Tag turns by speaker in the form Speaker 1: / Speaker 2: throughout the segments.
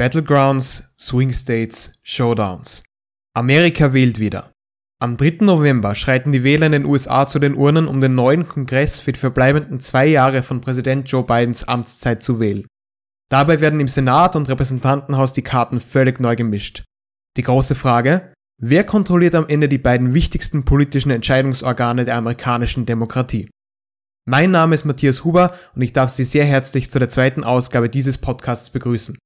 Speaker 1: Battlegrounds, Swing States, Showdowns. Amerika wählt wieder. Am 3. November schreiten die Wähler in den USA zu den Urnen, um den neuen Kongress für die verbleibenden zwei Jahre von Präsident Joe Bidens Amtszeit zu wählen. Dabei werden im Senat und Repräsentantenhaus die Karten völlig neu gemischt. Die große Frage, wer kontrolliert am Ende die beiden wichtigsten politischen Entscheidungsorgane der amerikanischen Demokratie? Mein Name ist Matthias Huber und ich darf Sie sehr herzlich zu der zweiten Ausgabe dieses Podcasts begrüßen.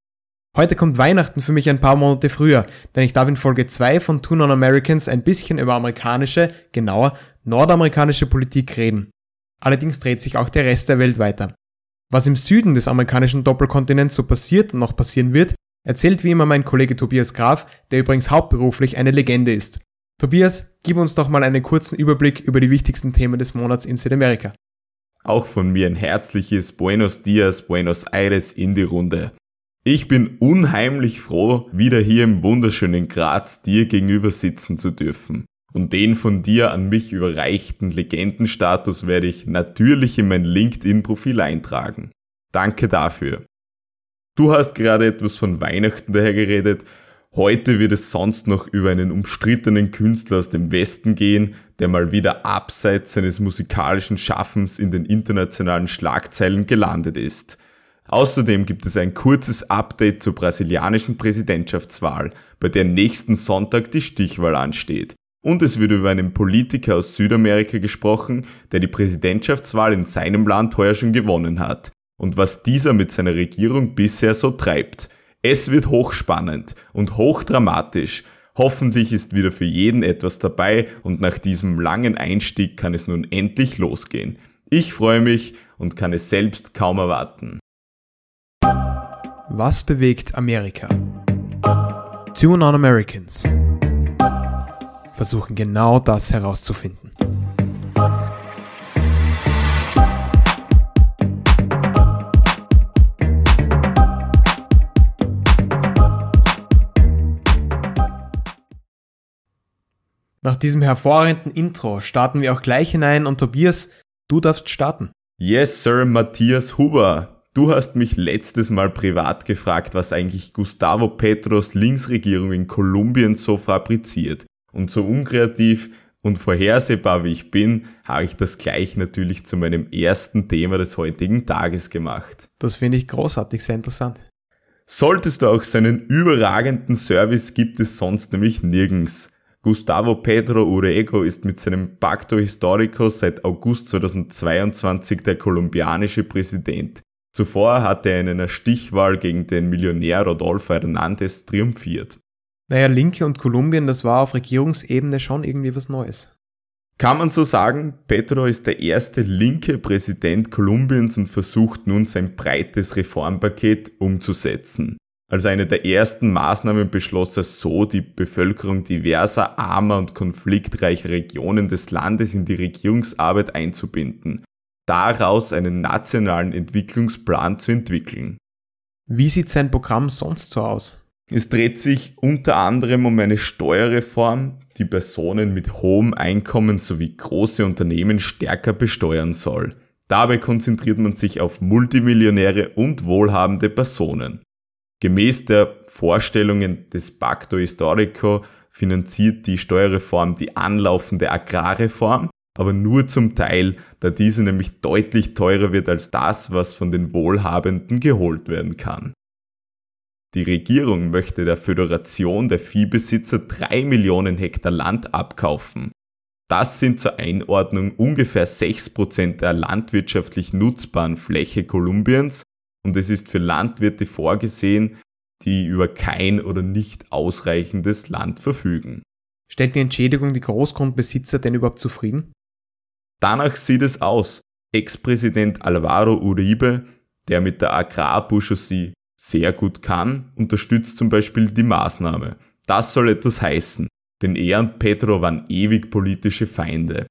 Speaker 1: Heute kommt Weihnachten für mich ein paar Monate früher, denn ich darf in Folge 2 von Two Non-Americans ein bisschen über amerikanische, genauer nordamerikanische Politik reden. Allerdings dreht sich auch der Rest der Welt weiter. Was im Süden des amerikanischen Doppelkontinents so passiert und noch passieren wird, erzählt wie immer mein Kollege Tobias Graf, der übrigens hauptberuflich eine Legende ist. Tobias, gib uns doch mal einen kurzen Überblick über die wichtigsten Themen des Monats in Südamerika.
Speaker 2: Auch von mir ein herzliches Buenos Dias, Buenos Aires in die Runde. Ich bin unheimlich froh, wieder hier im wunderschönen Graz dir gegenüber sitzen zu dürfen. Und den von dir an mich überreichten Legendenstatus werde ich natürlich in mein LinkedIn-Profil eintragen. Danke dafür. Du hast gerade etwas von Weihnachten daher geredet. Heute wird es sonst noch über einen umstrittenen Künstler aus dem Westen gehen, der mal wieder abseits seines musikalischen Schaffens in den internationalen Schlagzeilen gelandet ist. Außerdem gibt es ein kurzes Update zur brasilianischen Präsidentschaftswahl, bei der nächsten Sonntag die Stichwahl ansteht. Und es wird über einen Politiker aus Südamerika gesprochen, der die Präsidentschaftswahl in seinem Land heuer schon gewonnen hat. Und was dieser mit seiner Regierung bisher so treibt. Es wird hochspannend und hochdramatisch. Hoffentlich ist wieder für jeden etwas dabei und nach diesem langen Einstieg kann es nun endlich losgehen. Ich freue mich und kann es selbst kaum erwarten.
Speaker 1: Was bewegt Amerika? Two Non-Americans versuchen genau das herauszufinden. Nach diesem hervorragenden Intro starten wir auch gleich hinein und Tobias, du darfst starten.
Speaker 2: Yes, Sir, Matthias Huber. Du hast mich letztes Mal privat gefragt, was eigentlich Gustavo Petros Linksregierung in Kolumbien so fabriziert. Und so unkreativ und vorhersehbar wie ich bin, habe ich das gleich natürlich zu meinem ersten Thema des heutigen Tages gemacht.
Speaker 1: Das finde ich großartig, sehr interessant.
Speaker 2: Solltest du auch seinen überragenden Service gibt es sonst nämlich nirgends. Gustavo Pedro Urego ist mit seinem Pacto Historico seit August 2022 der kolumbianische Präsident. Zuvor hatte er in einer Stichwahl gegen den Millionär Rodolfo Hernandez triumphiert.
Speaker 1: Naja, Linke und Kolumbien, das war auf Regierungsebene schon irgendwie was Neues.
Speaker 2: Kann man so sagen, Petro ist der erste linke Präsident Kolumbiens und versucht nun sein breites Reformpaket umzusetzen. Als eine der ersten Maßnahmen beschloss er so, die Bevölkerung diverser, armer und konfliktreicher Regionen des Landes in die Regierungsarbeit einzubinden daraus einen nationalen Entwicklungsplan zu entwickeln.
Speaker 1: Wie sieht sein Programm sonst so aus?
Speaker 2: Es dreht sich unter anderem um eine Steuerreform, die Personen mit hohem Einkommen sowie große Unternehmen stärker besteuern soll. Dabei konzentriert man sich auf Multimillionäre und wohlhabende Personen. Gemäß der Vorstellungen des Pacto Historico finanziert die Steuerreform die anlaufende Agrarreform aber nur zum Teil, da diese nämlich deutlich teurer wird als das, was von den Wohlhabenden geholt werden kann. Die Regierung möchte der Föderation der Viehbesitzer drei Millionen Hektar Land abkaufen. Das sind zur Einordnung ungefähr sechs Prozent der landwirtschaftlich nutzbaren Fläche Kolumbiens und es ist für Landwirte vorgesehen, die über kein oder nicht ausreichendes Land verfügen.
Speaker 1: Stellt die Entschädigung die Großgrundbesitzer denn überhaupt zufrieden?
Speaker 2: Danach sieht es aus. Ex-Präsident Alvaro Uribe, der mit der Agrarbourgeoisie sehr gut kann, unterstützt zum Beispiel die Maßnahme. Das soll etwas heißen, denn er und Pedro waren ewig politische Feinde.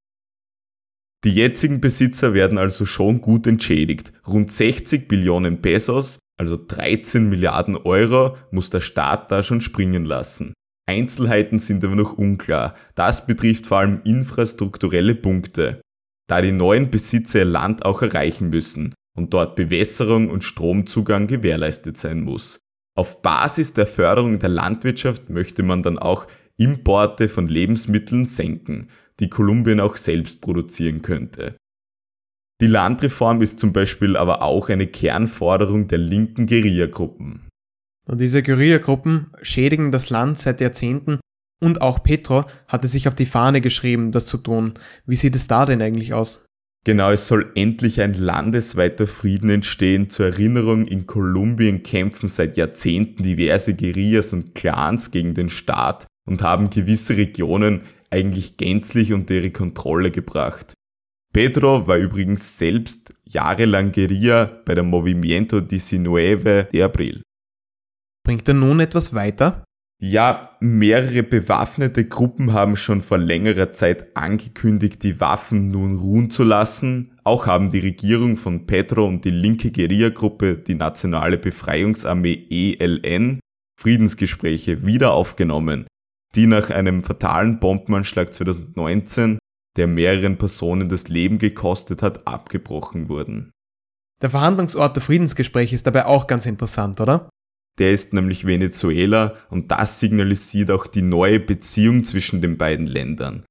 Speaker 2: Die jetzigen Besitzer werden also schon gut entschädigt. Rund 60 Billionen Pesos, also 13 Milliarden Euro, muss der Staat da schon springen lassen. Einzelheiten sind aber noch unklar. Das betrifft vor allem infrastrukturelle Punkte da die neuen Besitzer ihr Land auch erreichen müssen und dort Bewässerung und Stromzugang gewährleistet sein muss. Auf Basis der Förderung der Landwirtschaft möchte man dann auch Importe von Lebensmitteln senken, die Kolumbien auch selbst produzieren könnte. Die Landreform ist zum Beispiel aber auch eine Kernforderung der linken Guerillagruppen.
Speaker 1: Und diese Guerillagruppen schädigen das Land seit Jahrzehnten und auch Petro hatte sich auf die Fahne geschrieben, das zu tun. Wie sieht es da denn eigentlich aus?
Speaker 2: Genau, es soll endlich ein landesweiter Frieden entstehen. Zur Erinnerung, in Kolumbien kämpfen seit Jahrzehnten diverse Guerillas und Clans gegen den Staat und haben gewisse Regionen eigentlich gänzlich unter ihre Kontrolle gebracht. Pedro war übrigens selbst jahrelang Guerilla bei der Movimiento 19 de Abril.
Speaker 1: Bringt er nun etwas weiter?
Speaker 2: Ja, mehrere bewaffnete Gruppen haben schon vor längerer Zeit angekündigt, die Waffen nun ruhen zu lassen. Auch haben die Regierung von Pedro und die linke Guerilla-Gruppe, die Nationale Befreiungsarmee ELN, Friedensgespräche wieder aufgenommen, die nach einem fatalen Bombenanschlag 2019 der mehreren Personen das Leben gekostet hat, abgebrochen wurden.
Speaker 1: Der Verhandlungsort der Friedensgespräche ist dabei auch ganz interessant, oder?
Speaker 2: Der ist nämlich Venezuela und das signalisiert auch die neue Beziehung zwischen den beiden Ländern.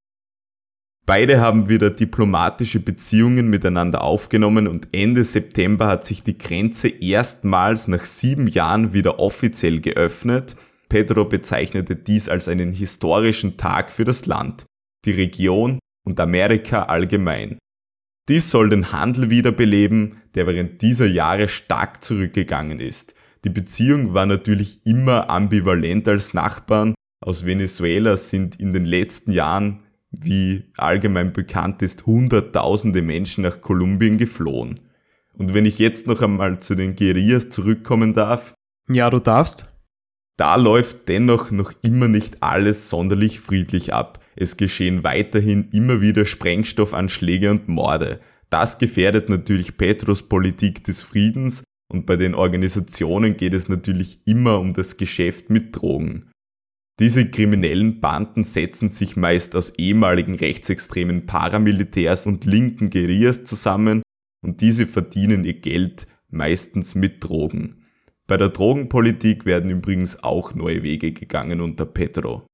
Speaker 2: Beide haben wieder diplomatische Beziehungen miteinander aufgenommen und Ende September hat sich die Grenze erstmals nach sieben Jahren wieder offiziell geöffnet. Pedro bezeichnete dies als einen historischen Tag für das Land, die Region und Amerika allgemein. Dies soll den Handel wiederbeleben, der während dieser Jahre stark zurückgegangen ist. Die Beziehung war natürlich immer ambivalent als Nachbarn. Aus Venezuela sind in den letzten Jahren, wie allgemein bekannt ist, Hunderttausende Menschen nach Kolumbien geflohen. Und wenn ich jetzt noch einmal zu den Guerillas zurückkommen darf.
Speaker 1: Ja, du darfst.
Speaker 2: Da läuft dennoch noch immer nicht alles sonderlich friedlich ab. Es geschehen weiterhin immer wieder Sprengstoffanschläge und Morde. Das gefährdet natürlich Petros Politik des Friedens und bei den Organisationen geht es natürlich immer um das Geschäft mit Drogen. Diese kriminellen Banden setzen sich meist aus ehemaligen rechtsextremen Paramilitärs und linken Guerillas zusammen und diese verdienen ihr Geld meistens mit Drogen. Bei der Drogenpolitik werden übrigens auch neue Wege gegangen unter Petro.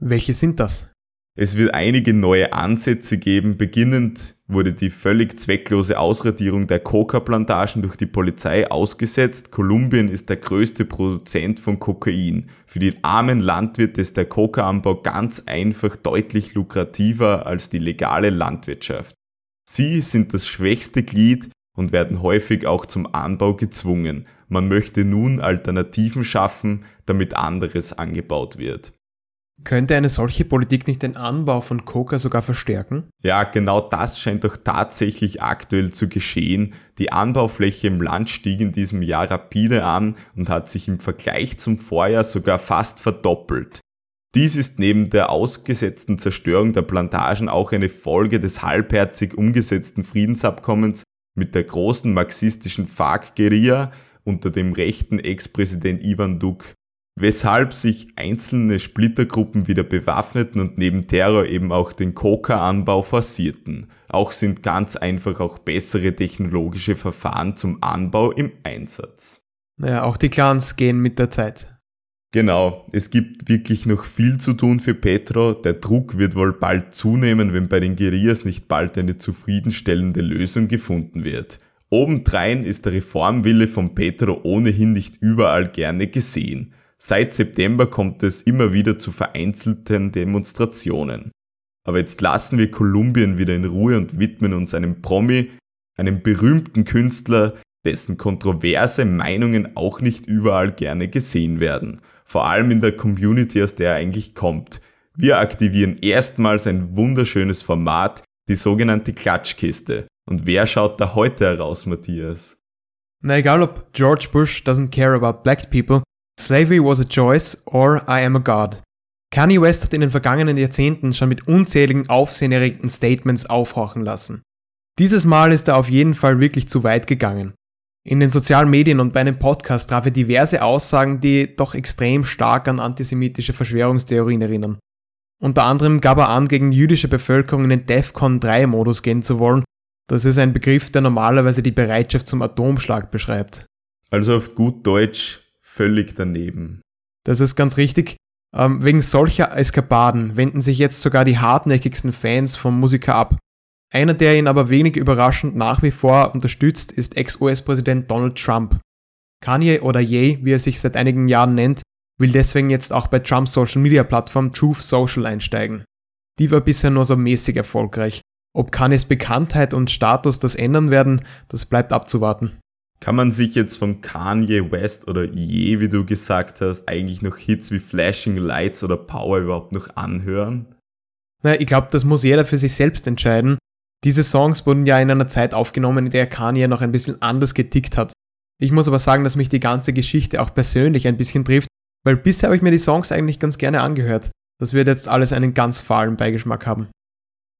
Speaker 1: Welche sind das?
Speaker 2: Es wird einige neue Ansätze geben. Beginnend wurde die völlig zwecklose Ausradierung der Coca-Plantagen durch die Polizei ausgesetzt. Kolumbien ist der größte Produzent von Kokain. Für die armen Landwirte ist der Coca-Anbau ganz einfach deutlich lukrativer als die legale Landwirtschaft. Sie sind das schwächste Glied und werden häufig auch zum Anbau gezwungen. Man möchte nun Alternativen schaffen, damit anderes angebaut wird.
Speaker 1: Könnte eine solche Politik nicht den Anbau von Coca sogar verstärken?
Speaker 2: Ja, genau das scheint doch tatsächlich aktuell zu geschehen. Die Anbaufläche im Land stieg in diesem Jahr rapide an und hat sich im Vergleich zum Vorjahr sogar fast verdoppelt. Dies ist neben der ausgesetzten Zerstörung der Plantagen auch eine Folge des halbherzig umgesetzten Friedensabkommens mit der großen marxistischen FARC-Guerilla unter dem rechten Ex-Präsident Ivan Duk weshalb sich einzelne Splittergruppen wieder bewaffneten und neben Terror eben auch den Coca-Anbau forcierten. Auch sind ganz einfach auch bessere technologische Verfahren zum Anbau im Einsatz.
Speaker 1: Naja, auch die Clans gehen mit der Zeit.
Speaker 2: Genau, es gibt wirklich noch viel zu tun für Petro. Der Druck wird wohl bald zunehmen, wenn bei den Guerillas nicht bald eine zufriedenstellende Lösung gefunden wird. Obendrein ist der Reformwille von Petro ohnehin nicht überall gerne gesehen. Seit September kommt es immer wieder zu vereinzelten Demonstrationen. Aber jetzt lassen wir Kolumbien wieder in Ruhe und widmen uns einem Promi, einem berühmten Künstler, dessen kontroverse Meinungen auch nicht überall gerne gesehen werden. Vor allem in der Community, aus der er eigentlich kommt. Wir aktivieren erstmals ein wunderschönes Format, die sogenannte Klatschkiste. Und wer schaut da heute heraus, Matthias?
Speaker 1: Na egal ob George Bush doesn't care about black people Slavery was a choice or I am a God. Kanye West hat in den vergangenen Jahrzehnten schon mit unzähligen aufsehenerregenden Statements aufhorchen lassen. Dieses Mal ist er auf jeden Fall wirklich zu weit gegangen. In den sozialen Medien und bei einem Podcast traf er diverse Aussagen, die doch extrem stark an antisemitische Verschwörungstheorien erinnern. Unter anderem gab er an, gegen jüdische Bevölkerung in den DEFCON 3 Modus gehen zu wollen. Das ist ein Begriff, der normalerweise die Bereitschaft zum Atomschlag beschreibt.
Speaker 2: Also auf gut Deutsch, völlig daneben.
Speaker 1: Das ist ganz richtig. Ähm, wegen solcher Eskapaden wenden sich jetzt sogar die hartnäckigsten Fans vom Musiker ab. Einer, der ihn aber wenig überraschend nach wie vor unterstützt, ist Ex-US-Präsident Donald Trump. Kanye oder Ye, wie er sich seit einigen Jahren nennt, will deswegen jetzt auch bei Trumps Social-Media-Plattform Truth Social einsteigen. Die war bisher nur so mäßig erfolgreich. Ob Kanyes Bekanntheit und Status das ändern werden, das bleibt abzuwarten.
Speaker 2: Kann man sich jetzt von Kanye West oder Ye, wie du gesagt hast, eigentlich noch Hits wie Flashing Lights oder Power überhaupt noch anhören?
Speaker 1: Na, ich glaube, das muss jeder für sich selbst entscheiden. Diese Songs wurden ja in einer Zeit aufgenommen, in der Kanye noch ein bisschen anders getickt hat. Ich muss aber sagen, dass mich die ganze Geschichte auch persönlich ein bisschen trifft, weil bisher habe ich mir die Songs eigentlich ganz gerne angehört. Das wird jetzt alles einen ganz fahlen Beigeschmack haben.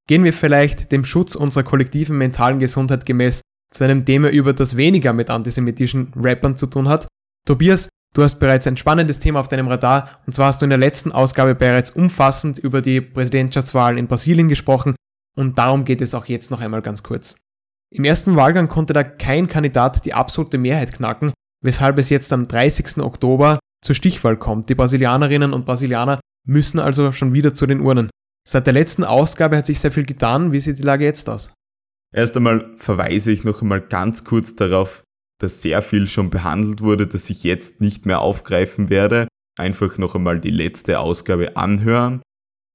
Speaker 1: Gehen wir vielleicht dem Schutz unserer kollektiven mentalen Gesundheit gemäß zu einem Thema über, das weniger mit antisemitischen Rappern zu tun hat. Tobias, du hast bereits ein spannendes Thema auf deinem Radar und zwar hast du in der letzten Ausgabe bereits umfassend über die Präsidentschaftswahlen in Brasilien gesprochen und darum geht es auch jetzt noch einmal ganz kurz. Im ersten Wahlgang konnte da kein Kandidat die absolute Mehrheit knacken, weshalb es jetzt am 30. Oktober zur Stichwahl kommt. Die Brasilianerinnen und Brasilianer müssen also schon wieder zu den Urnen. Seit der letzten Ausgabe hat sich sehr viel getan. Wie sieht die Lage jetzt aus?
Speaker 2: Erst einmal verweise ich noch einmal ganz kurz darauf, dass sehr viel schon behandelt wurde, das ich jetzt nicht mehr aufgreifen werde. Einfach noch einmal die letzte Ausgabe anhören.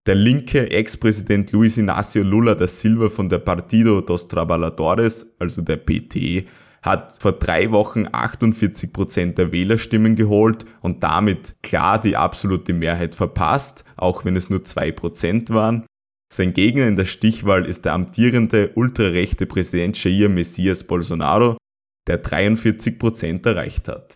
Speaker 2: Der linke Ex-Präsident Luis Inácio Lula da Silva von der Partido dos Trabalhadores, also der PT, hat vor drei Wochen 48 Prozent der Wählerstimmen geholt und damit klar die absolute Mehrheit verpasst, auch wenn es nur 2% waren. Sein Gegner in der Stichwahl ist der amtierende ultrarechte Präsident Jair Messias Bolsonaro, der 43% erreicht hat.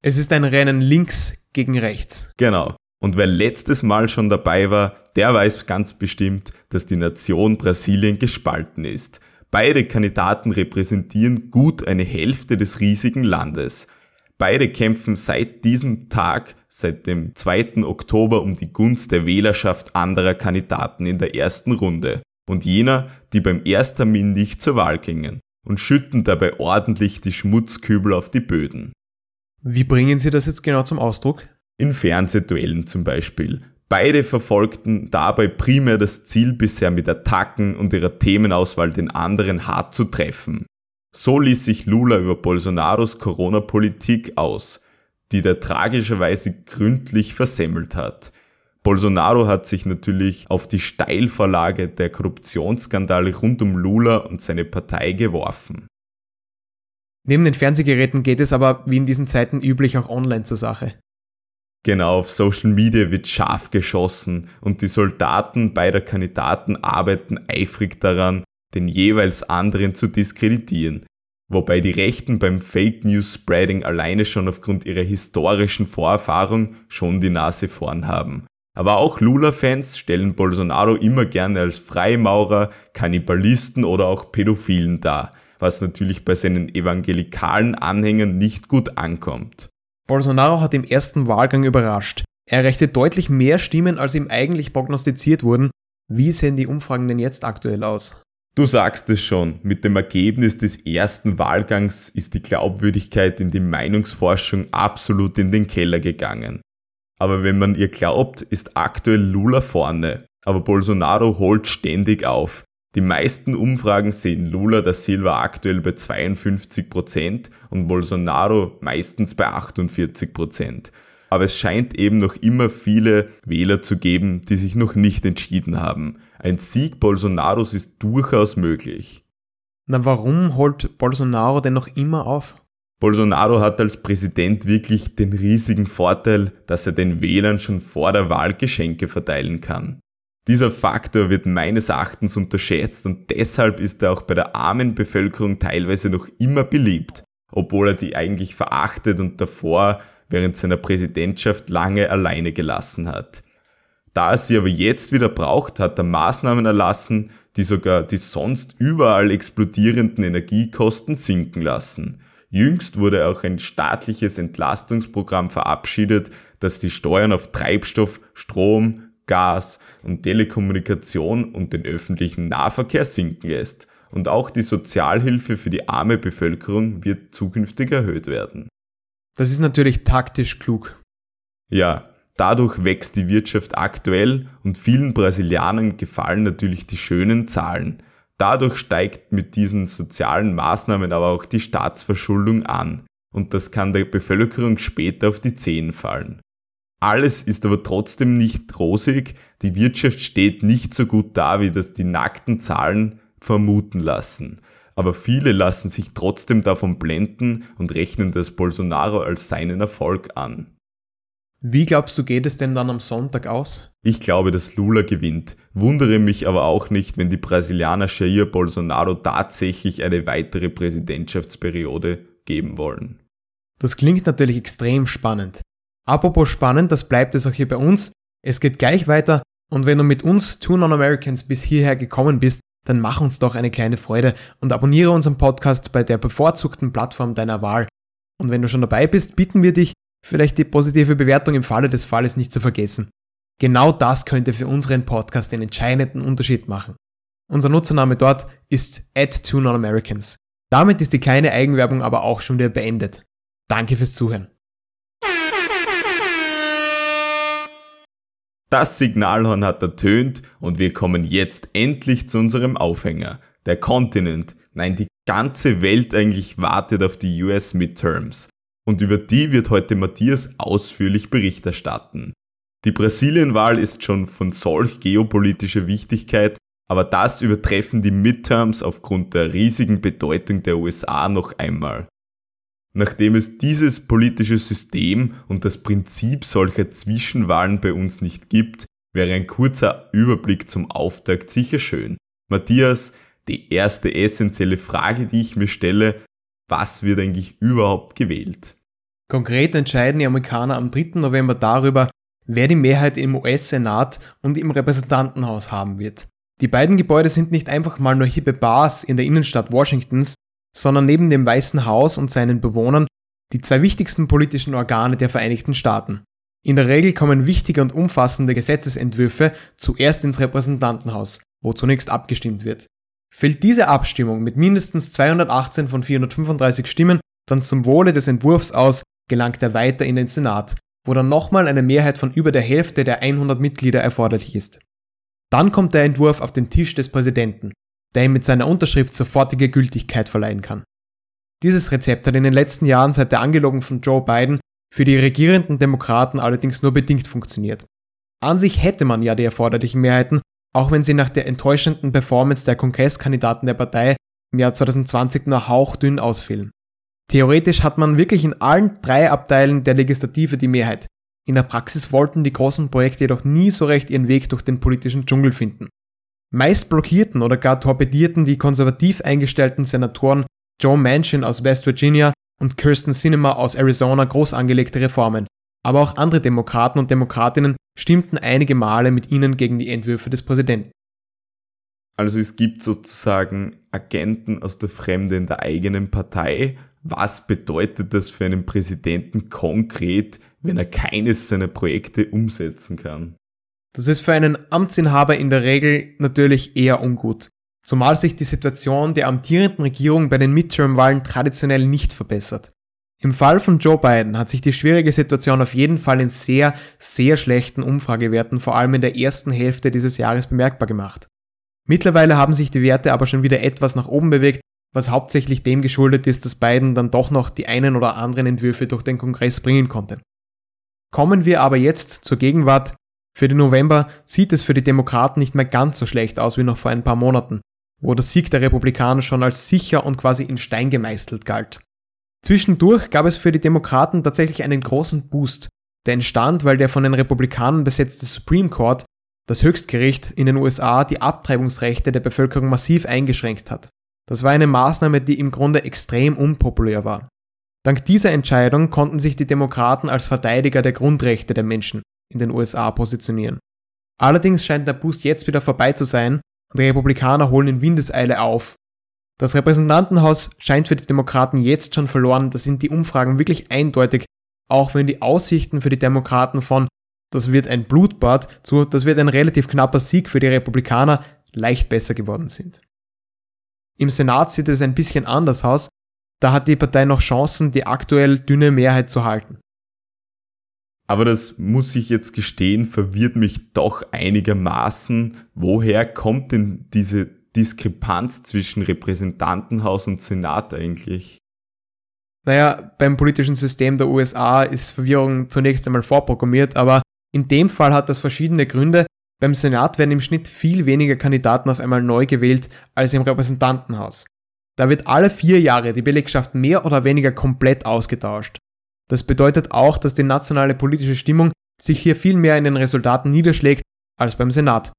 Speaker 1: Es ist ein Rennen links gegen rechts.
Speaker 2: Genau. Und wer letztes Mal schon dabei war, der weiß ganz bestimmt, dass die Nation Brasilien gespalten ist. Beide Kandidaten repräsentieren gut eine Hälfte des riesigen Landes. Beide kämpfen seit diesem Tag, seit dem 2. Oktober, um die Gunst der Wählerschaft anderer Kandidaten in der ersten Runde und jener, die beim Ersttermin nicht zur Wahl gingen und schütten dabei ordentlich die Schmutzkübel auf die Böden.
Speaker 1: Wie bringen Sie das jetzt genau zum Ausdruck?
Speaker 2: In Fernsehduellen zum Beispiel. Beide verfolgten dabei primär das Ziel, bisher mit Attacken und ihrer Themenauswahl den anderen hart zu treffen. So ließ sich Lula über Bolsonaros Corona-Politik aus, die der tragischerweise gründlich versemmelt hat. Bolsonaro hat sich natürlich auf die Steilvorlage der Korruptionsskandale rund um Lula und seine Partei geworfen.
Speaker 1: Neben den Fernsehgeräten geht es aber wie in diesen Zeiten üblich auch online zur Sache.
Speaker 2: Genau, auf Social Media wird scharf geschossen und die Soldaten beider Kandidaten arbeiten eifrig daran, den jeweils anderen zu diskreditieren, wobei die Rechten beim Fake News Spreading alleine schon aufgrund ihrer historischen Vorerfahrung schon die Nase vorn haben. Aber auch Lula-Fans stellen Bolsonaro immer gerne als Freimaurer, Kannibalisten oder auch Pädophilen dar, was natürlich bei seinen evangelikalen Anhängern nicht gut ankommt.
Speaker 1: Bolsonaro hat im ersten Wahlgang überrascht. Er erreichte deutlich mehr Stimmen, als ihm eigentlich prognostiziert wurden. Wie sehen die Umfragen denn jetzt aktuell aus?
Speaker 2: Du sagst es schon, mit dem Ergebnis des ersten Wahlgangs ist die Glaubwürdigkeit in die Meinungsforschung absolut in den Keller gegangen. Aber wenn man ihr glaubt, ist aktuell Lula vorne, aber Bolsonaro holt ständig auf. Die meisten Umfragen sehen Lula da Silva aktuell bei 52% und Bolsonaro meistens bei 48%. Aber es scheint eben noch immer viele Wähler zu geben, die sich noch nicht entschieden haben. Ein Sieg Bolsonaros ist durchaus möglich.
Speaker 1: Na, warum holt Bolsonaro denn noch immer auf?
Speaker 2: Bolsonaro hat als Präsident wirklich den riesigen Vorteil, dass er den Wählern schon vor der Wahl Geschenke verteilen kann. Dieser Faktor wird meines Erachtens unterschätzt und deshalb ist er auch bei der armen Bevölkerung teilweise noch immer beliebt, obwohl er die eigentlich verachtet und davor während seiner Präsidentschaft lange alleine gelassen hat. Da er sie aber jetzt wieder braucht, hat er Maßnahmen erlassen, die sogar die sonst überall explodierenden Energiekosten sinken lassen. Jüngst wurde auch ein staatliches Entlastungsprogramm verabschiedet, das die Steuern auf Treibstoff, Strom, Gas und Telekommunikation und den öffentlichen Nahverkehr sinken lässt. Und auch die Sozialhilfe für die arme Bevölkerung wird zukünftig erhöht werden.
Speaker 1: Das ist natürlich taktisch klug.
Speaker 2: Ja, dadurch wächst die Wirtschaft aktuell und vielen Brasilianern gefallen natürlich die schönen Zahlen. Dadurch steigt mit diesen sozialen Maßnahmen aber auch die Staatsverschuldung an und das kann der Bevölkerung später auf die Zehen fallen. Alles ist aber trotzdem nicht rosig, die Wirtschaft steht nicht so gut da, wie das die nackten Zahlen vermuten lassen. Aber viele lassen sich trotzdem davon blenden und rechnen das Bolsonaro als seinen Erfolg an.
Speaker 1: Wie glaubst du, geht es denn dann am Sonntag aus?
Speaker 2: Ich glaube, dass Lula gewinnt. Wundere mich aber auch nicht, wenn die Brasilianer Jair Bolsonaro tatsächlich eine weitere Präsidentschaftsperiode geben wollen.
Speaker 1: Das klingt natürlich extrem spannend. Apropos spannend, das bleibt es auch hier bei uns. Es geht gleich weiter und wenn du mit uns Two Non-Americans bis hierher gekommen bist, dann mach uns doch eine kleine Freude und abonniere unseren Podcast bei der bevorzugten Plattform deiner Wahl. Und wenn du schon dabei bist, bitten wir dich, vielleicht die positive Bewertung im Falle des Falles nicht zu vergessen. Genau das könnte für unseren Podcast den entscheidenden Unterschied machen. Unser Nutzername dort ist at Two Non-Americans. Damit ist die kleine Eigenwerbung aber auch schon wieder beendet. Danke fürs Zuhören.
Speaker 2: Das Signalhorn hat ertönt und wir kommen jetzt endlich zu unserem Aufhänger. Der Kontinent, nein, die ganze Welt eigentlich wartet auf die US Midterms. Und über die wird heute Matthias ausführlich Bericht erstatten. Die Brasilienwahl ist schon von solch geopolitischer Wichtigkeit, aber das übertreffen die Midterms aufgrund der riesigen Bedeutung der USA noch einmal. Nachdem es dieses politische System und das Prinzip solcher Zwischenwahlen bei uns nicht gibt, wäre ein kurzer Überblick zum Auftakt sicher schön. Matthias, die erste essentielle Frage, die ich mir stelle, was wird eigentlich überhaupt gewählt?
Speaker 1: Konkret entscheiden die Amerikaner am 3. November darüber, wer die Mehrheit im US-Senat und im Repräsentantenhaus haben wird. Die beiden Gebäude sind nicht einfach mal nur hippe Bars in der Innenstadt Washingtons, sondern neben dem Weißen Haus und seinen Bewohnern die zwei wichtigsten politischen Organe der Vereinigten Staaten. In der Regel kommen wichtige und umfassende Gesetzesentwürfe zuerst ins Repräsentantenhaus, wo zunächst abgestimmt wird. Fällt diese Abstimmung mit mindestens 218 von 435 Stimmen dann zum Wohle des Entwurfs aus, gelangt er weiter in den Senat, wo dann nochmal eine Mehrheit von über der Hälfte der 100 Mitglieder erforderlich ist. Dann kommt der Entwurf auf den Tisch des Präsidenten, der ihm mit seiner Unterschrift sofortige Gültigkeit verleihen kann. Dieses Rezept hat in den letzten Jahren seit der Angelobung von Joe Biden für die regierenden Demokraten allerdings nur bedingt funktioniert. An sich hätte man ja die erforderlichen Mehrheiten, auch wenn sie nach der enttäuschenden Performance der Kongresskandidaten der Partei im Jahr 2020 nur hauchdünn ausfielen. Theoretisch hat man wirklich in allen drei Abteilen der Legislative die Mehrheit. In der Praxis wollten die großen Projekte jedoch nie so recht ihren Weg durch den politischen Dschungel finden. Meist blockierten oder gar torpedierten die konservativ eingestellten Senatoren Joe Manchin aus West Virginia und Kirsten Sinema aus Arizona groß angelegte Reformen, aber auch andere Demokraten und Demokratinnen stimmten einige Male mit ihnen gegen die Entwürfe des Präsidenten.
Speaker 2: Also es gibt sozusagen Agenten aus der Fremde in der eigenen Partei. Was bedeutet das für einen Präsidenten konkret, wenn er keines seiner Projekte umsetzen kann?
Speaker 1: Das ist für einen Amtsinhaber in der Regel natürlich eher ungut, zumal sich die Situation der amtierenden Regierung bei den Midterm-Wahlen traditionell nicht verbessert. Im Fall von Joe Biden hat sich die schwierige Situation auf jeden Fall in sehr, sehr schlechten Umfragewerten vor allem in der ersten Hälfte dieses Jahres bemerkbar gemacht. Mittlerweile haben sich die Werte aber schon wieder etwas nach oben bewegt, was hauptsächlich dem geschuldet ist, dass Biden dann doch noch die einen oder anderen Entwürfe durch den Kongress bringen konnte. Kommen wir aber jetzt zur Gegenwart, für den November sieht es für die Demokraten nicht mehr ganz so schlecht aus wie noch vor ein paar Monaten, wo der Sieg der Republikaner schon als sicher und quasi in Stein gemeißelt galt. Zwischendurch gab es für die Demokraten tatsächlich einen großen Boost, der entstand, weil der von den Republikanern besetzte Supreme Court, das Höchstgericht in den USA, die Abtreibungsrechte der Bevölkerung massiv eingeschränkt hat. Das war eine Maßnahme, die im Grunde extrem unpopulär war. Dank dieser Entscheidung konnten sich die Demokraten als Verteidiger der Grundrechte der Menschen in den USA positionieren. Allerdings scheint der Boost jetzt wieder vorbei zu sein und die Republikaner holen in Windeseile auf. Das Repräsentantenhaus scheint für die Demokraten jetzt schon verloren, da sind die Umfragen wirklich eindeutig, auch wenn die Aussichten für die Demokraten von das wird ein Blutbad zu das wird ein relativ knapper Sieg für die Republikaner leicht besser geworden sind. Im Senat sieht es ein bisschen anders aus, Da hat die Partei noch Chancen, die aktuell dünne Mehrheit zu halten.
Speaker 2: Aber das muss ich jetzt gestehen, verwirrt mich doch einigermaßen. Woher kommt denn diese Diskrepanz zwischen Repräsentantenhaus und Senat eigentlich?
Speaker 1: Naja, beim politischen System der USA ist Verwirrung zunächst einmal vorprogrammiert, aber in dem Fall hat das verschiedene Gründe. Beim Senat werden im Schnitt viel weniger Kandidaten auf einmal neu gewählt als im Repräsentantenhaus. Da wird alle vier Jahre die Belegschaft mehr oder weniger komplett ausgetauscht. Das bedeutet auch, dass die nationale politische Stimmung sich hier viel mehr in den Resultaten niederschlägt als beim Senat.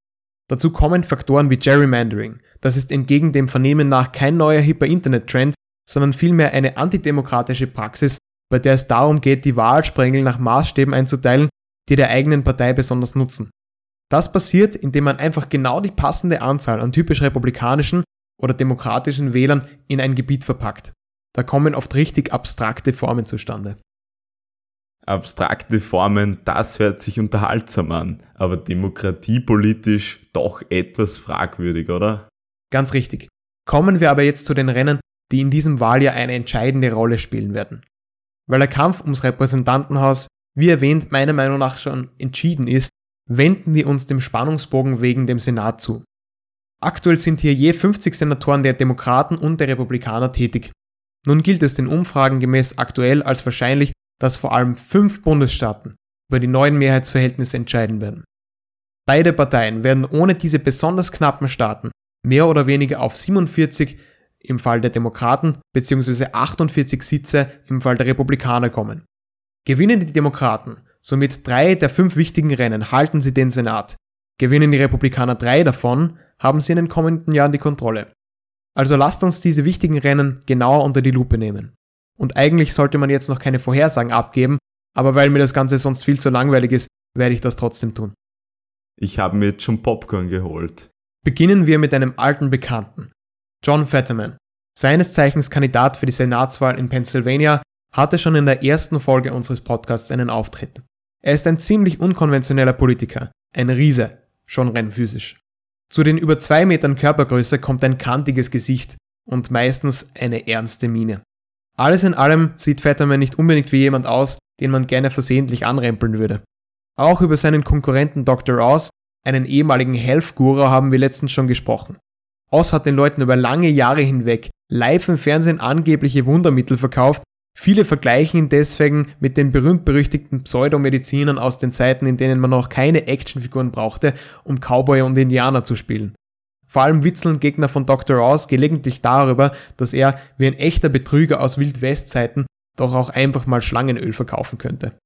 Speaker 1: Dazu kommen Faktoren wie Gerrymandering. Das ist entgegen dem Vernehmen nach kein neuer hipper Internet-Trend, sondern vielmehr eine antidemokratische Praxis, bei der es darum geht, die Wahlsprengel nach Maßstäben einzuteilen, die der eigenen Partei besonders nutzen. Das passiert, indem man einfach genau die passende Anzahl an typisch republikanischen oder demokratischen Wählern in ein Gebiet verpackt. Da kommen oft richtig abstrakte Formen zustande.
Speaker 2: Abstrakte Formen, das hört sich unterhaltsam an, aber demokratiepolitisch doch etwas fragwürdig, oder?
Speaker 1: Ganz richtig. Kommen wir aber jetzt zu den Rennen, die in diesem Wahljahr eine entscheidende Rolle spielen werden. Weil der Kampf ums Repräsentantenhaus, wie erwähnt, meiner Meinung nach schon entschieden ist, wenden wir uns dem Spannungsbogen wegen dem Senat zu. Aktuell sind hier je 50 Senatoren der Demokraten und der Republikaner tätig. Nun gilt es den Umfragen gemäß aktuell als wahrscheinlich, dass vor allem fünf Bundesstaaten über die neuen Mehrheitsverhältnisse entscheiden werden. Beide Parteien werden ohne diese besonders knappen Staaten mehr oder weniger auf 47 im Fall der Demokraten bzw. 48 Sitze im Fall der Republikaner kommen. Gewinnen die Demokraten somit drei der fünf wichtigen Rennen, halten sie den Senat. Gewinnen die Republikaner drei davon, haben sie in den kommenden Jahren die Kontrolle. Also lasst uns diese wichtigen Rennen genauer unter die Lupe nehmen. Und eigentlich sollte man jetzt noch keine Vorhersagen abgeben, aber weil mir das Ganze sonst viel zu langweilig ist, werde ich das trotzdem tun.
Speaker 2: Ich habe mir jetzt schon Popcorn geholt.
Speaker 1: Beginnen wir mit einem alten Bekannten. John Fetterman, seines Zeichens Kandidat für die Senatswahl in Pennsylvania, hatte schon in der ersten Folge unseres Podcasts einen Auftritt. Er ist ein ziemlich unkonventioneller Politiker, ein Riese, schon rein physisch. Zu den über zwei Metern Körpergröße kommt ein kantiges Gesicht und meistens eine ernste Miene. Alles in allem sieht Fetterman nicht unbedingt wie jemand aus, den man gerne versehentlich anrempeln würde. Auch über seinen Konkurrenten Dr. Oz, einen ehemaligen Health-Guru, haben wir letztens schon gesprochen. Oz hat den Leuten über lange Jahre hinweg live im Fernsehen angebliche Wundermittel verkauft, Viele vergleichen ihn deswegen mit den berühmt-berüchtigten Pseudomedizinern aus den Zeiten, in denen man noch keine Actionfiguren brauchte, um Cowboy und Indianer zu spielen. Vor allem witzeln Gegner von Dr. Oz gelegentlich darüber, dass er, wie ein echter Betrüger aus Wild-West-Zeiten, doch auch einfach mal Schlangenöl verkaufen könnte.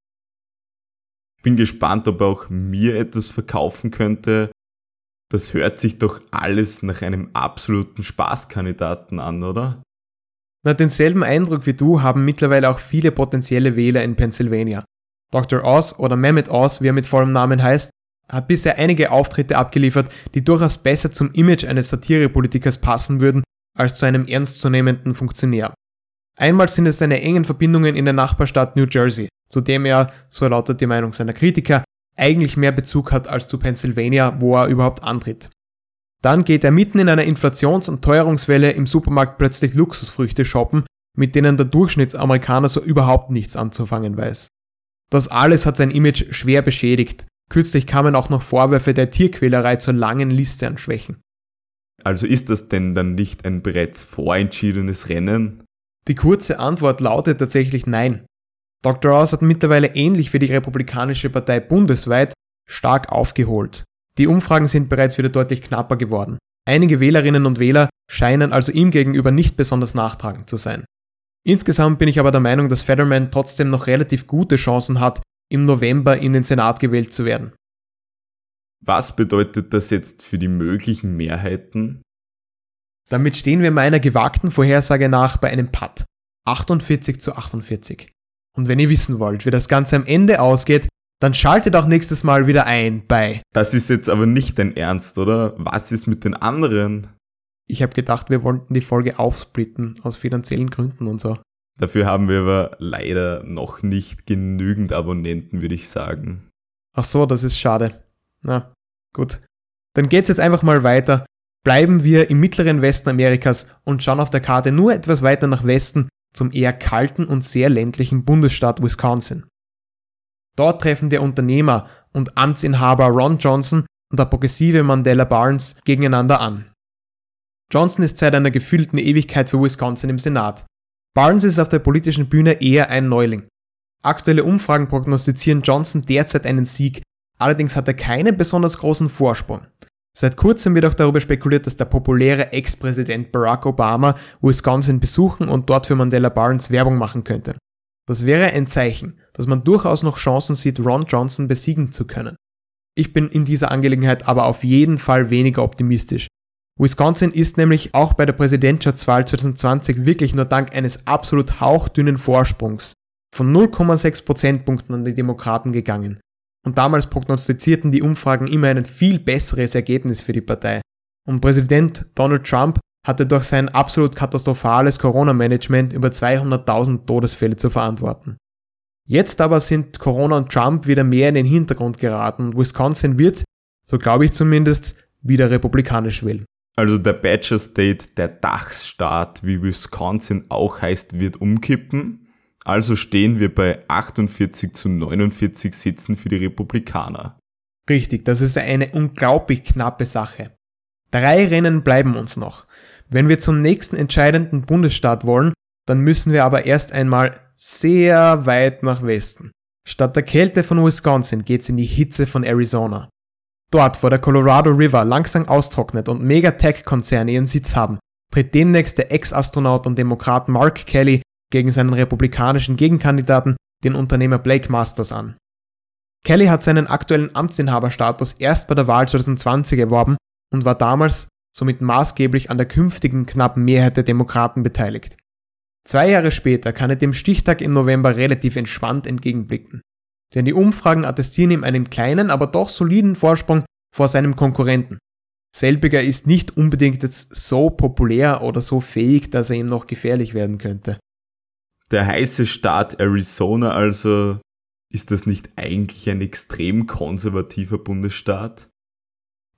Speaker 2: Bin gespannt, ob er auch mir etwas verkaufen könnte. Das hört sich doch alles nach einem absoluten Spaßkandidaten an, oder?
Speaker 1: Na, denselben Eindruck wie du haben mittlerweile auch viele potenzielle Wähler in Pennsylvania. Dr. Oz oder Mehmet Oz, wie er mit vollem Namen heißt, hat bisher einige Auftritte abgeliefert, die durchaus besser zum Image eines Satirepolitikers passen würden als zu einem ernstzunehmenden Funktionär. Einmal sind es seine engen Verbindungen in der Nachbarstadt New Jersey, zu dem er, so lautet die Meinung seiner Kritiker, eigentlich mehr Bezug hat als zu Pennsylvania, wo er überhaupt antritt. Dann geht er mitten in einer Inflations- und Teuerungswelle im Supermarkt plötzlich Luxusfrüchte shoppen, mit denen der Durchschnittsamerikaner so überhaupt nichts anzufangen weiß. Das alles hat sein Image schwer beschädigt. Kürzlich kamen auch noch Vorwürfe der Tierquälerei zur langen Liste an Schwächen.
Speaker 2: Also ist das denn dann nicht ein bereits vorentschiedenes Rennen?
Speaker 1: Die kurze Antwort lautet tatsächlich nein. Dr. Oz hat mittlerweile ähnlich wie die Republikanische Partei bundesweit stark aufgeholt. Die Umfragen sind bereits wieder deutlich knapper geworden. Einige Wählerinnen und Wähler scheinen also ihm gegenüber nicht besonders nachtragend zu sein. Insgesamt bin ich aber der Meinung, dass Fetterman trotzdem noch relativ gute Chancen hat, im November in den Senat gewählt zu werden.
Speaker 2: Was bedeutet das jetzt für die möglichen Mehrheiten?
Speaker 1: Damit stehen wir meiner gewagten Vorhersage nach bei einem Putt. 48 zu 48. Und wenn ihr wissen wollt, wie das Ganze am Ende ausgeht, dann schaltet auch nächstes Mal wieder ein bei.
Speaker 2: Das ist jetzt aber nicht dein Ernst, oder? Was ist mit den anderen?
Speaker 1: Ich habe gedacht, wir wollten die Folge aufsplitten aus finanziellen Gründen und so.
Speaker 2: Dafür haben wir aber leider noch nicht genügend Abonnenten, würde ich sagen.
Speaker 1: Ach so, das ist schade. Na, gut. Dann geht's jetzt einfach mal weiter. Bleiben wir im mittleren Westen Amerikas und schauen auf der Karte nur etwas weiter nach Westen zum eher kalten und sehr ländlichen Bundesstaat Wisconsin. Dort treffen der Unternehmer und Amtsinhaber Ron Johnson und der progressive Mandela Barnes gegeneinander an. Johnson ist seit einer gefühlten Ewigkeit für Wisconsin im Senat. Barnes ist auf der politischen Bühne eher ein Neuling. Aktuelle Umfragen prognostizieren Johnson derzeit einen Sieg, allerdings hat er keinen besonders großen Vorsprung. Seit kurzem wird auch darüber spekuliert, dass der populäre Ex-Präsident Barack Obama Wisconsin besuchen und dort für Mandela Barnes Werbung machen könnte. Das wäre ein Zeichen, dass man durchaus noch Chancen sieht, Ron Johnson besiegen zu können. Ich bin in dieser Angelegenheit aber auf jeden Fall weniger optimistisch. Wisconsin ist nämlich auch bei der Präsidentschaftswahl 2020 wirklich nur dank eines absolut hauchdünnen Vorsprungs von 0,6 Prozentpunkten an die Demokraten gegangen. Und damals prognostizierten die Umfragen immer ein viel besseres Ergebnis für die Partei. Und Präsident Donald Trump hatte durch sein absolut katastrophales Corona-Management über 200.000 Todesfälle zu verantworten. Jetzt aber sind Corona und Trump wieder mehr in den Hintergrund geraten und Wisconsin wird, so glaube ich zumindest, wieder republikanisch wählen.
Speaker 2: Also der Badger State, der Dachsstaat, wie Wisconsin auch heißt, wird umkippen. Also stehen wir bei 48 zu 49 Sitzen für die Republikaner.
Speaker 1: Richtig, das ist eine unglaublich knappe Sache. Drei Rennen bleiben uns noch. Wenn wir zum nächsten entscheidenden Bundesstaat wollen, dann müssen wir aber erst einmal sehr weit nach Westen. Statt der Kälte von Wisconsin geht's in die Hitze von Arizona. Dort, wo der Colorado River langsam austrocknet und Megatech-Konzerne ihren Sitz haben, tritt demnächst der Ex-Astronaut und Demokrat Mark Kelly gegen seinen republikanischen Gegenkandidaten, den Unternehmer Blake Masters, an. Kelly hat seinen aktuellen Amtsinhaberstatus erst bei der Wahl 2020 erworben und war damals somit maßgeblich an der künftigen knappen Mehrheit der Demokraten beteiligt. Zwei Jahre später kann er dem Stichtag im November relativ entspannt entgegenblicken. Denn die Umfragen attestieren ihm einen kleinen, aber doch soliden Vorsprung vor seinem Konkurrenten. Selbiger ist nicht unbedingt jetzt so populär oder so fähig, dass er ihm noch gefährlich werden könnte.
Speaker 2: Der heiße Staat Arizona also, ist das nicht eigentlich ein extrem konservativer Bundesstaat?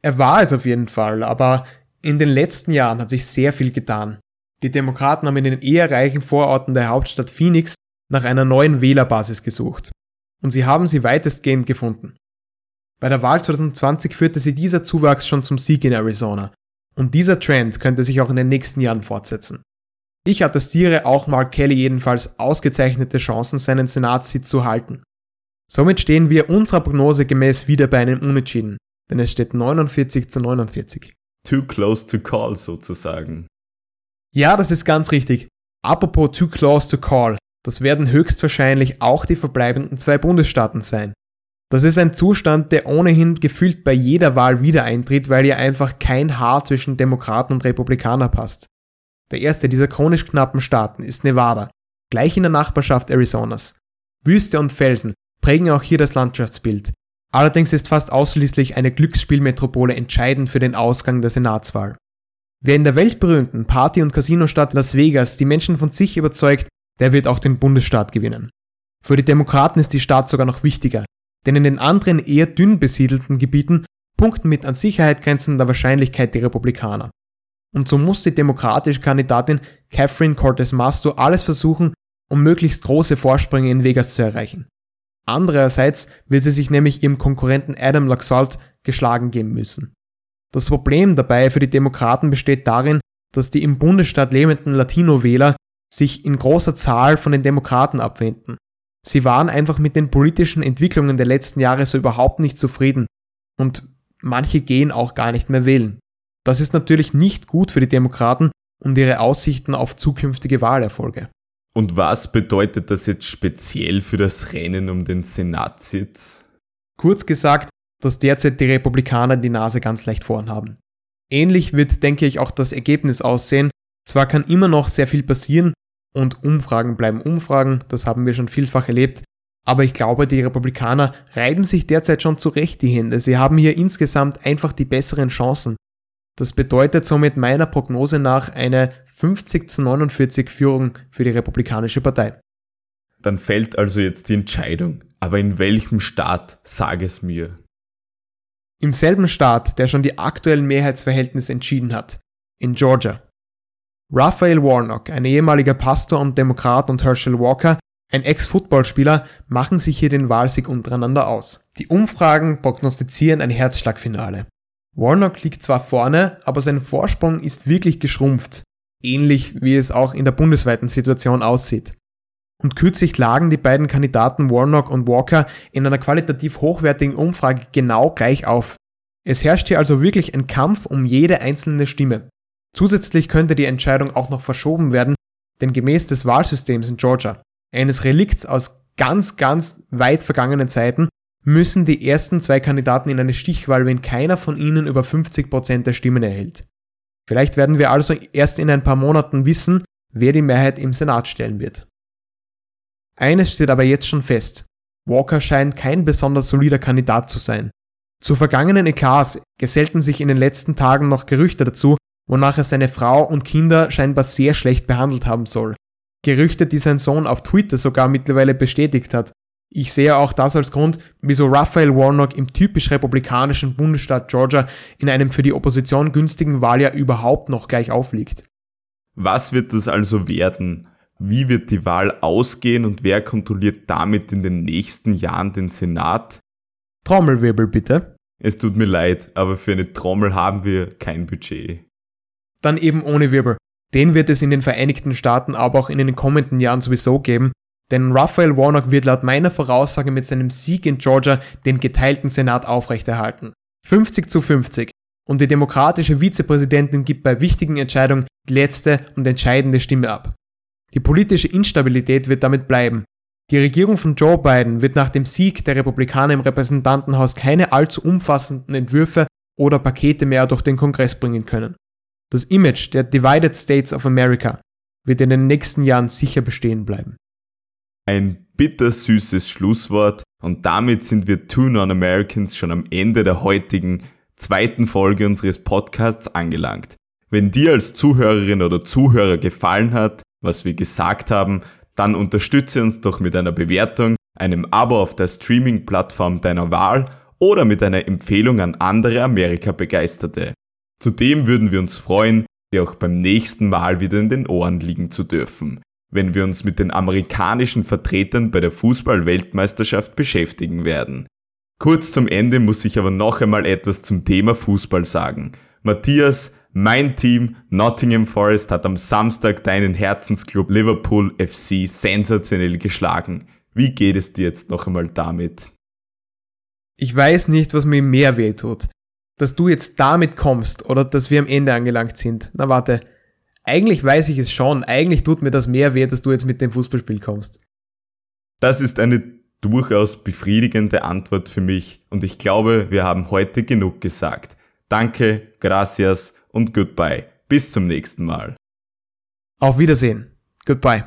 Speaker 1: Er war es auf jeden Fall, aber in den letzten Jahren hat sich sehr viel getan. Die Demokraten haben in den eher reichen Vororten der Hauptstadt Phoenix nach einer neuen Wählerbasis gesucht. Und sie haben sie weitestgehend gefunden. Bei der Wahl 2020 führte sie dieser Zuwachs schon zum Sieg in Arizona. Und dieser Trend könnte sich auch in den nächsten Jahren fortsetzen. Ich attestiere auch Mark Kelly jedenfalls ausgezeichnete Chancen, seinen Senatssitz zu halten. Somit stehen wir unserer Prognose gemäß wieder bei einem Unentschieden, denn es steht 49 zu 49.
Speaker 2: Too close to call sozusagen.
Speaker 1: Ja, das ist ganz richtig. Apropos too close to call, das werden höchstwahrscheinlich auch die verbleibenden zwei Bundesstaaten sein. Das ist ein Zustand, der ohnehin gefühlt bei jeder Wahl wieder eintritt, weil ja einfach kein Haar zwischen Demokraten und Republikaner passt. Der erste dieser chronisch knappen Staaten ist Nevada, gleich in der Nachbarschaft Arizonas. Wüste und Felsen prägen auch hier das Landschaftsbild. Allerdings ist fast ausschließlich eine Glücksspielmetropole entscheidend für den Ausgang der Senatswahl. Wer in der weltberühmten Party- und Casinostadt Las Vegas die Menschen von sich überzeugt, der wird auch den Bundesstaat gewinnen. Für die Demokraten ist die Stadt sogar noch wichtiger, denn in den anderen eher dünn besiedelten Gebieten punkten mit an Sicherheit grenzender Wahrscheinlichkeit die Republikaner. Und so muss die demokratische Kandidatin Catherine Cortez Masto alles versuchen, um möglichst große Vorsprünge in Vegas zu erreichen. Andererseits will sie sich nämlich ihrem Konkurrenten Adam Laxalt geschlagen geben müssen. Das Problem dabei für die Demokraten besteht darin, dass die im Bundesstaat lebenden Latino-Wähler sich in großer Zahl von den Demokraten abwenden. Sie waren einfach mit den politischen Entwicklungen der letzten Jahre so überhaupt nicht zufrieden und manche gehen auch gar nicht mehr wählen. Das ist natürlich nicht gut für die Demokraten und ihre Aussichten auf zukünftige Wahlerfolge.
Speaker 2: Und was bedeutet das jetzt speziell für das Rennen um den Senatssitz?
Speaker 1: Kurz gesagt, dass derzeit die Republikaner die Nase ganz leicht vorn haben. Ähnlich wird, denke ich, auch das Ergebnis aussehen. Zwar kann immer noch sehr viel passieren und Umfragen bleiben Umfragen, das haben wir schon vielfach erlebt, aber ich glaube, die Republikaner reiben sich derzeit schon zurecht die Hände. Sie haben hier insgesamt einfach die besseren Chancen. Das bedeutet somit meiner Prognose nach eine 50 zu 49 Führung für die Republikanische Partei.
Speaker 2: Dann fällt also jetzt die Entscheidung. Aber in welchem Staat, sage es mir.
Speaker 1: Im selben Staat, der schon die aktuellen Mehrheitsverhältnisse entschieden hat, in Georgia. Raphael Warnock, ein ehemaliger Pastor und Demokrat und Herschel Walker, ein Ex-Footballspieler, machen sich hier den Wahlsieg untereinander aus. Die Umfragen prognostizieren ein Herzschlagfinale. Warnock liegt zwar vorne, aber sein Vorsprung ist wirklich geschrumpft, ähnlich wie es auch in der bundesweiten Situation aussieht. Und kürzlich lagen die beiden Kandidaten Warnock und Walker in einer qualitativ hochwertigen Umfrage genau gleich auf. Es herrscht hier also wirklich ein Kampf um jede einzelne Stimme. Zusätzlich könnte die Entscheidung auch noch verschoben werden, denn gemäß des Wahlsystems in Georgia, eines Relikts aus ganz, ganz weit vergangenen Zeiten, müssen die ersten zwei Kandidaten in eine Stichwahl, wenn keiner von ihnen über 50% der Stimmen erhält. Vielleicht werden wir also erst in ein paar Monaten wissen, wer die Mehrheit im Senat stellen wird. Eines steht aber jetzt schon fest. Walker scheint kein besonders solider Kandidat zu sein. Zu vergangenen Eklats gesellten sich in den letzten Tagen noch Gerüchte dazu, wonach er seine Frau und Kinder scheinbar sehr schlecht behandelt haben soll. Gerüchte, die sein Sohn auf Twitter sogar mittlerweile bestätigt hat. Ich sehe auch das als Grund, wieso Raphael Warnock im typisch republikanischen Bundesstaat Georgia in einem für die Opposition günstigen Wahljahr überhaupt noch gleich aufliegt.
Speaker 2: Was wird das also werden? Wie wird die Wahl ausgehen und wer kontrolliert damit in den nächsten Jahren den Senat?
Speaker 1: Trommelwirbel bitte.
Speaker 2: Es tut mir leid, aber für eine Trommel haben wir kein Budget.
Speaker 1: Dann eben ohne Wirbel. Den wird es in den Vereinigten Staaten aber auch in den kommenden Jahren sowieso geben, denn Raphael Warnock wird laut meiner Voraussage mit seinem Sieg in Georgia den geteilten Senat aufrechterhalten. 50 zu 50. Und die demokratische Vizepräsidentin gibt bei wichtigen Entscheidungen die letzte und entscheidende Stimme ab. Die politische Instabilität wird damit bleiben. Die Regierung von Joe Biden wird nach dem Sieg der Republikaner im Repräsentantenhaus keine allzu umfassenden Entwürfe oder Pakete mehr durch den Kongress bringen können. Das Image der Divided States of America wird in den nächsten Jahren sicher bestehen bleiben.
Speaker 2: Ein bittersüßes Schlusswort und damit sind wir Two Non-Americans schon am Ende der heutigen zweiten Folge unseres Podcasts angelangt. Wenn dir als Zuhörerin oder Zuhörer gefallen hat, was wir gesagt haben, dann unterstütze uns doch mit einer Bewertung, einem Abo auf der Streaming-Plattform deiner Wahl oder mit einer Empfehlung an andere Amerika-Begeisterte. Zudem würden wir uns freuen, dir auch beim nächsten Mal wieder in den Ohren liegen zu dürfen, wenn wir uns mit den amerikanischen Vertretern bei der Fußball-Weltmeisterschaft beschäftigen werden. Kurz zum Ende muss ich aber noch einmal etwas zum Thema Fußball sagen. Matthias, mein Team Nottingham Forest hat am Samstag deinen Herzensclub Liverpool FC sensationell geschlagen. Wie geht es dir jetzt noch einmal damit?
Speaker 1: Ich weiß nicht, was mir mehr weh tut dass du jetzt damit kommst oder dass wir am Ende angelangt sind. Na warte, eigentlich weiß ich es schon. Eigentlich tut mir das mehr weh, dass du jetzt mit dem Fußballspiel kommst.
Speaker 2: Das ist eine durchaus befriedigende Antwort für mich und ich glaube, wir haben heute genug gesagt. Danke, gracias und goodbye. Bis zum nächsten Mal.
Speaker 1: Auf Wiedersehen. Goodbye.